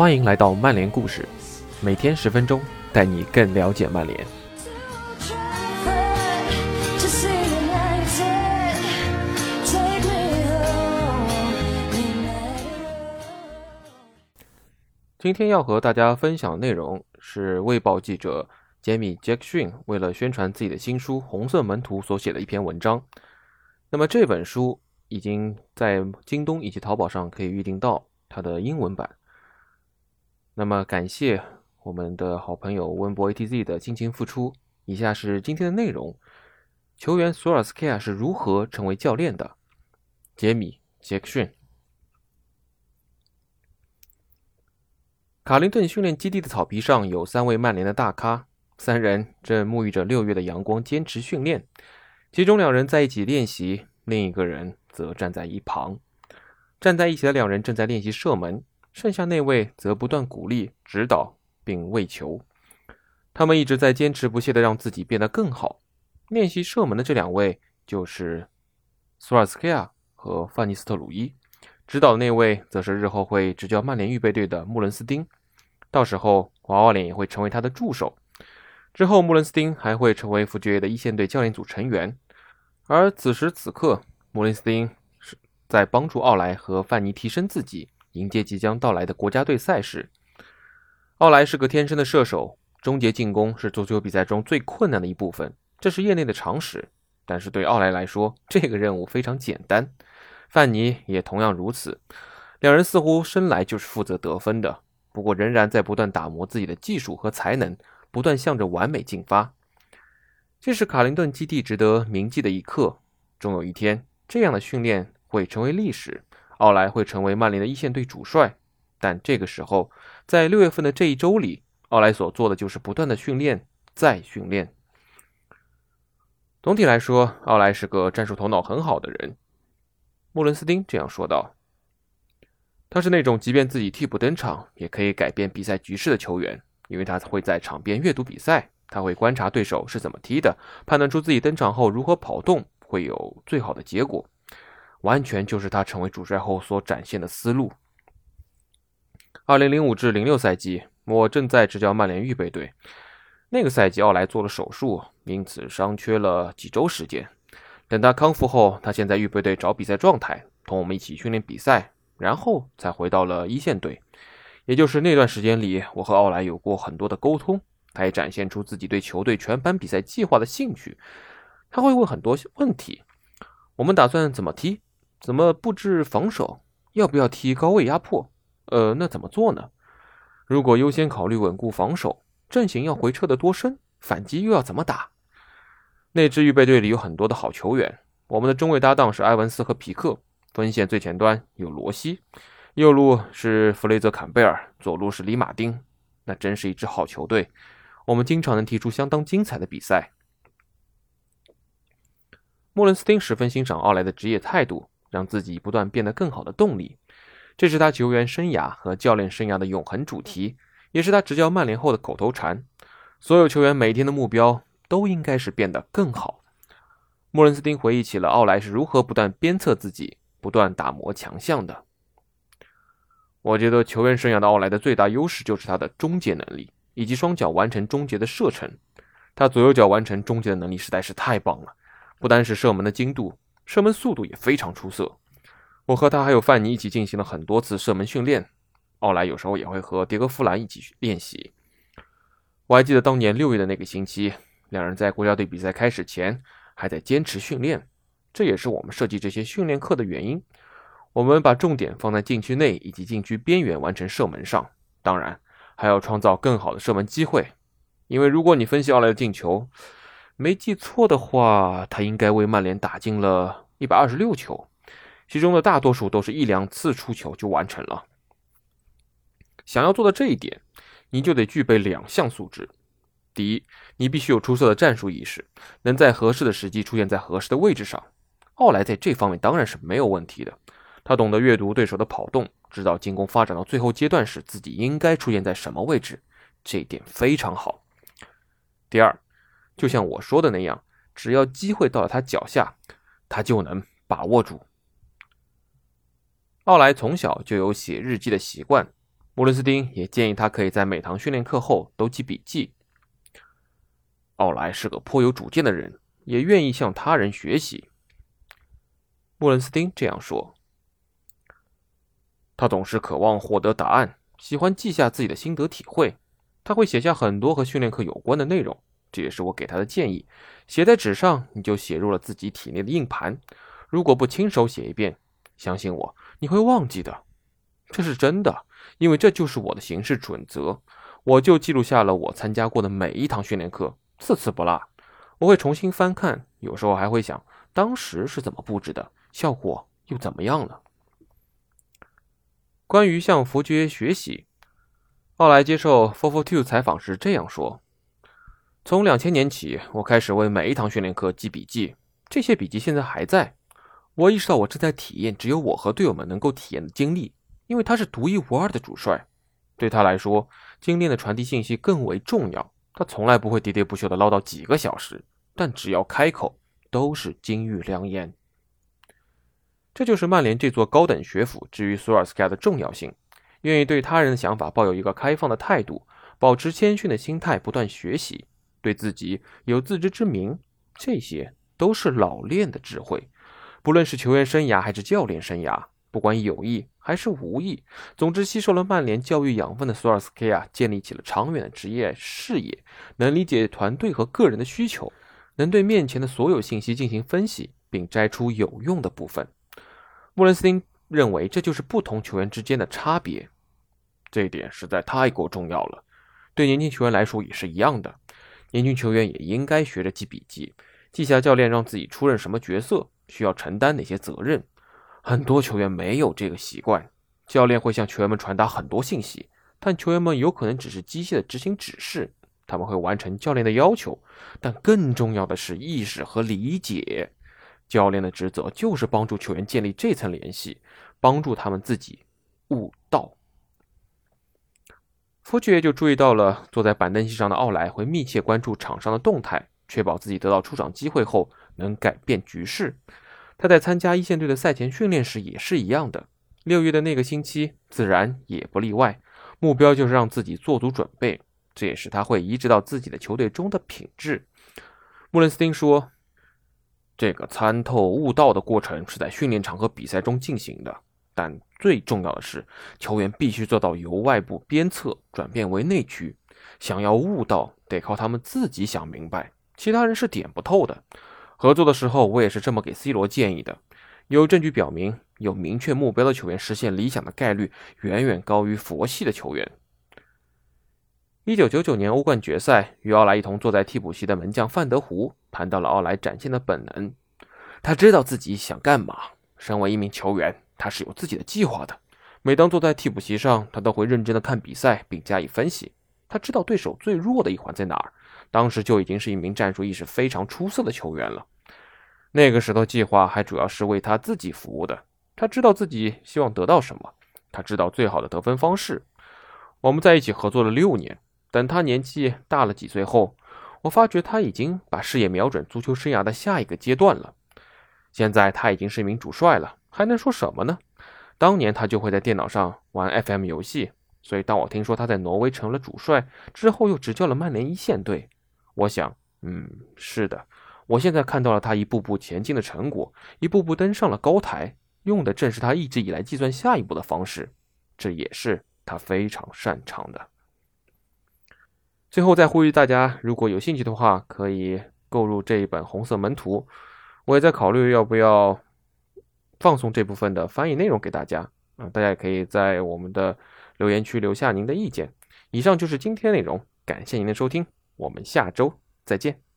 欢迎来到曼联故事，每天十分钟，带你更了解曼联。今天要和大家分享内容是《卫报》记者杰米·杰克逊为了宣传自己的新书《红色门徒》所写的一篇文章。那么这本书已经在京东以及淘宝上可以预定到它的英文版。那么感谢我们的好朋友温博 ATZ 的辛勤付出。以下是今天的内容：球员索尔斯克亚是如何成为教练的？杰米·杰克逊。卡林顿训练基地的草皮上有三位曼联的大咖，三人正沐浴着六月的阳光，坚持训练。其中两人在一起练习，另一个人则站在一旁。站在一起的两人正在练习射门，剩下那位则不断鼓励、指导并喂球。他们一直在坚持不懈地让自己变得更好。练习射门的这两位就是索尔斯克亚和范尼斯特鲁伊，指导的那位则是日后会执教曼联预备队的穆伦斯丁。到时候，娃娃脸也会成为他的助手。之后，穆伦斯丁还会成为弗爵爷的一线队教练组成员。而此时此刻，穆伦斯丁是在帮助奥莱和范尼提升自己，迎接即将到来的国家队赛事。奥莱是个天生的射手，终结进攻是足球比赛中最困难的一部分，这是业内的常识。但是对奥莱来说，这个任务非常简单。范尼也同样如此，两人似乎生来就是负责得分的。不过，仍然在不断打磨自己的技术和才能，不断向着完美进发。这是卡林顿基地值得铭记的一刻。终有一天，这样的训练会成为历史，奥莱会成为曼联的一线队主帅。但这个时候，在六月份的这一周里，奥莱所做的就是不断的训练，再训练。总体来说，奥莱是个战术头脑很好的人。穆伦斯丁这样说道。他是那种即便自己替补登场也可以改变比赛局势的球员，因为他会在场边阅读比赛，他会观察对手是怎么踢的，判断出自己登场后如何跑动会有最好的结果，完全就是他成为主帅后所展现的思路。二零零五至零六赛季，我正在执教曼联预备队，那个赛季奥莱做了手术，因此伤缺了几周时间。等他康复后，他先在预备队找比赛状态，同我们一起训练比赛。然后才回到了一线队，也就是那段时间里，我和奥莱有过很多的沟通。他也展现出自己对球队全班比赛计划的兴趣。他会问很多问题：我们打算怎么踢？怎么布置防守？要不要踢高位压迫？呃，那怎么做呢？如果优先考虑稳固防守，阵型要回撤的多深？反击又要怎么打？那支预备队里有很多的好球员。我们的中卫搭档是埃文斯和皮克。分线最前端有罗西，右路是弗雷泽·坎贝尔，左路是里马丁。那真是一支好球队，我们经常能踢出相当精彩的比赛。莫伦斯汀十分欣赏奥莱的职业态度，让自己不断变得更好的动力。这是他球员生涯和教练生涯的永恒主题，也是他执教曼联后的口头禅。所有球员每天的目标都应该是变得更好。穆伦斯汀回忆起了奥莱是如何不断鞭策自己。不断打磨强项的，我觉得球员生涯的奥莱的最大优势就是他的终结能力以及双脚完成终结的射程。他左右脚完成终结的能力实在是太棒了，不单是射门的精度，射门速度也非常出色。我和他还有范尼一起进行了很多次射门训练，奥莱有时候也会和迭戈·弗兰一起练习。我还记得当年六月的那个星期，两人在国家队比赛开始前还在坚持训练。这也是我们设计这些训练课的原因。我们把重点放在禁区内以及禁区边缘完成射门上，当然还要创造更好的射门机会。因为如果你分析奥莱的进球，没记错的话，他应该为曼联打进了一百二十六球，其中的大多数都是一两次出球就完成了。想要做到这一点，你就得具备两项素质：第一，你必须有出色的战术意识，能在合适的时机出现在合适的位置上。奥莱在这方面当然是没有问题的，他懂得阅读对手的跑动，知道进攻发展到最后阶段时自己应该出现在什么位置，这一点非常好。第二，就像我说的那样，只要机会到了他脚下，他就能把握住。奥莱从小就有写日记的习惯，穆伦斯丁也建议他可以在每堂训练课后都记笔记。奥莱是个颇有主见的人，也愿意向他人学习。穆伦斯丁这样说。他总是渴望获得答案，喜欢记下自己的心得体会。他会写下很多和训练课有关的内容，这也是我给他的建议。写在纸上，你就写入了自己体内的硬盘。如果不亲手写一遍，相信我，你会忘记的。这是真的。因为这就是我的行事准则，我就记录下了我参加过的每一堂训练课，次次不落。我会重新翻看，有时候还会想当时是怎么布置的，效果又怎么样了。关于向佛爵学习，奥莱接受 f o r Four Two 采访时这样说：“从两千年起，我开始为每一堂训练课记笔记，这些笔记现在还在。我意识到我正在体验只有我和队友们能够体验的经历。”因为他是独一无二的主帅，对他来说，精炼的传递信息更为重要。他从来不会喋喋不休地唠叨几个小时，但只要开口，都是金玉良言。这就是曼联这座高等学府之于索尔斯克亚的重要性。愿意对他人的想法抱有一个开放的态度，保持谦逊的心态，不断学习，对自己有自知之明，这些都是老练的智慧。不论是球员生涯还是教练生涯。不管有意还是无意，总之吸收了曼联教育养分的索尔斯克亚建立起了长远的职业视野，能理解团队和个人的需求，能对面前的所有信息进行分析，并摘出有用的部分。穆伦斯丁认为这就是不同球员之间的差别，这一点实在太过重要了。对年轻球员来说也是一样的，年轻球员也应该学着记笔记，记下教练让自己出任什么角色，需要承担哪些责任。很多球员没有这个习惯，教练会向球员们传达很多信息，但球员们有可能只是机械的执行指示。他们会完成教练的要求，但更重要的是意识和理解。教练的职责就是帮助球员建立这层联系，帮助他们自己悟福爵就注意到了坐在板凳席上的奥莱会密切关注场上的动态，确保自己得到出场机会后能改变局势。他在参加一线队的赛前训练时也是一样的。六月的那个星期，自然也不例外。目标就是让自己做足准备，这也是他会移植到自己的球队中的品质。穆伦斯丁说：“这个参透悟道的过程是在训练场和比赛中进行的，但最重要的是，球员必须做到由外部鞭策转变为内驱。想要悟道，得靠他们自己想明白，其他人是点不透的。”合作的时候，我也是这么给 C 罗建议的。有证据表明，有明确目标的球员实现理想的概率远远高于佛系的球员。一九九九年欧冠决赛，与奥莱一同坐在替补席的门将范德胡谈到了奥莱展现的本能。他知道自己想干嘛。身为一名球员，他是有自己的计划的。每当坐在替补席上，他都会认真的看比赛并加以分析。他知道对手最弱的一环在哪儿。当时就已经是一名战术意识非常出色的球员了。那个时候计划还主要是为他自己服务的。他知道自己希望得到什么，他知道最好的得分方式。我们在一起合作了六年。等他年纪大了几岁后，我发觉他已经把视野瞄准足球生涯的下一个阶段了。现在他已经是一名主帅了，还能说什么呢？当年他就会在电脑上玩 FM 游戏，所以当我听说他在挪威成了主帅之后，又执教了曼联一线队。我想，嗯，是的，我现在看到了他一步步前进的成果，一步步登上了高台，用的正是他一直以来计算下一步的方式，这也是他非常擅长的。最后再呼吁大家，如果有兴趣的话，可以购入这一本《红色门徒》，我也在考虑要不要放送这部分的翻译内容给大家啊，大家也可以在我们的留言区留下您的意见。以上就是今天内容，感谢您的收听。我们下周再见。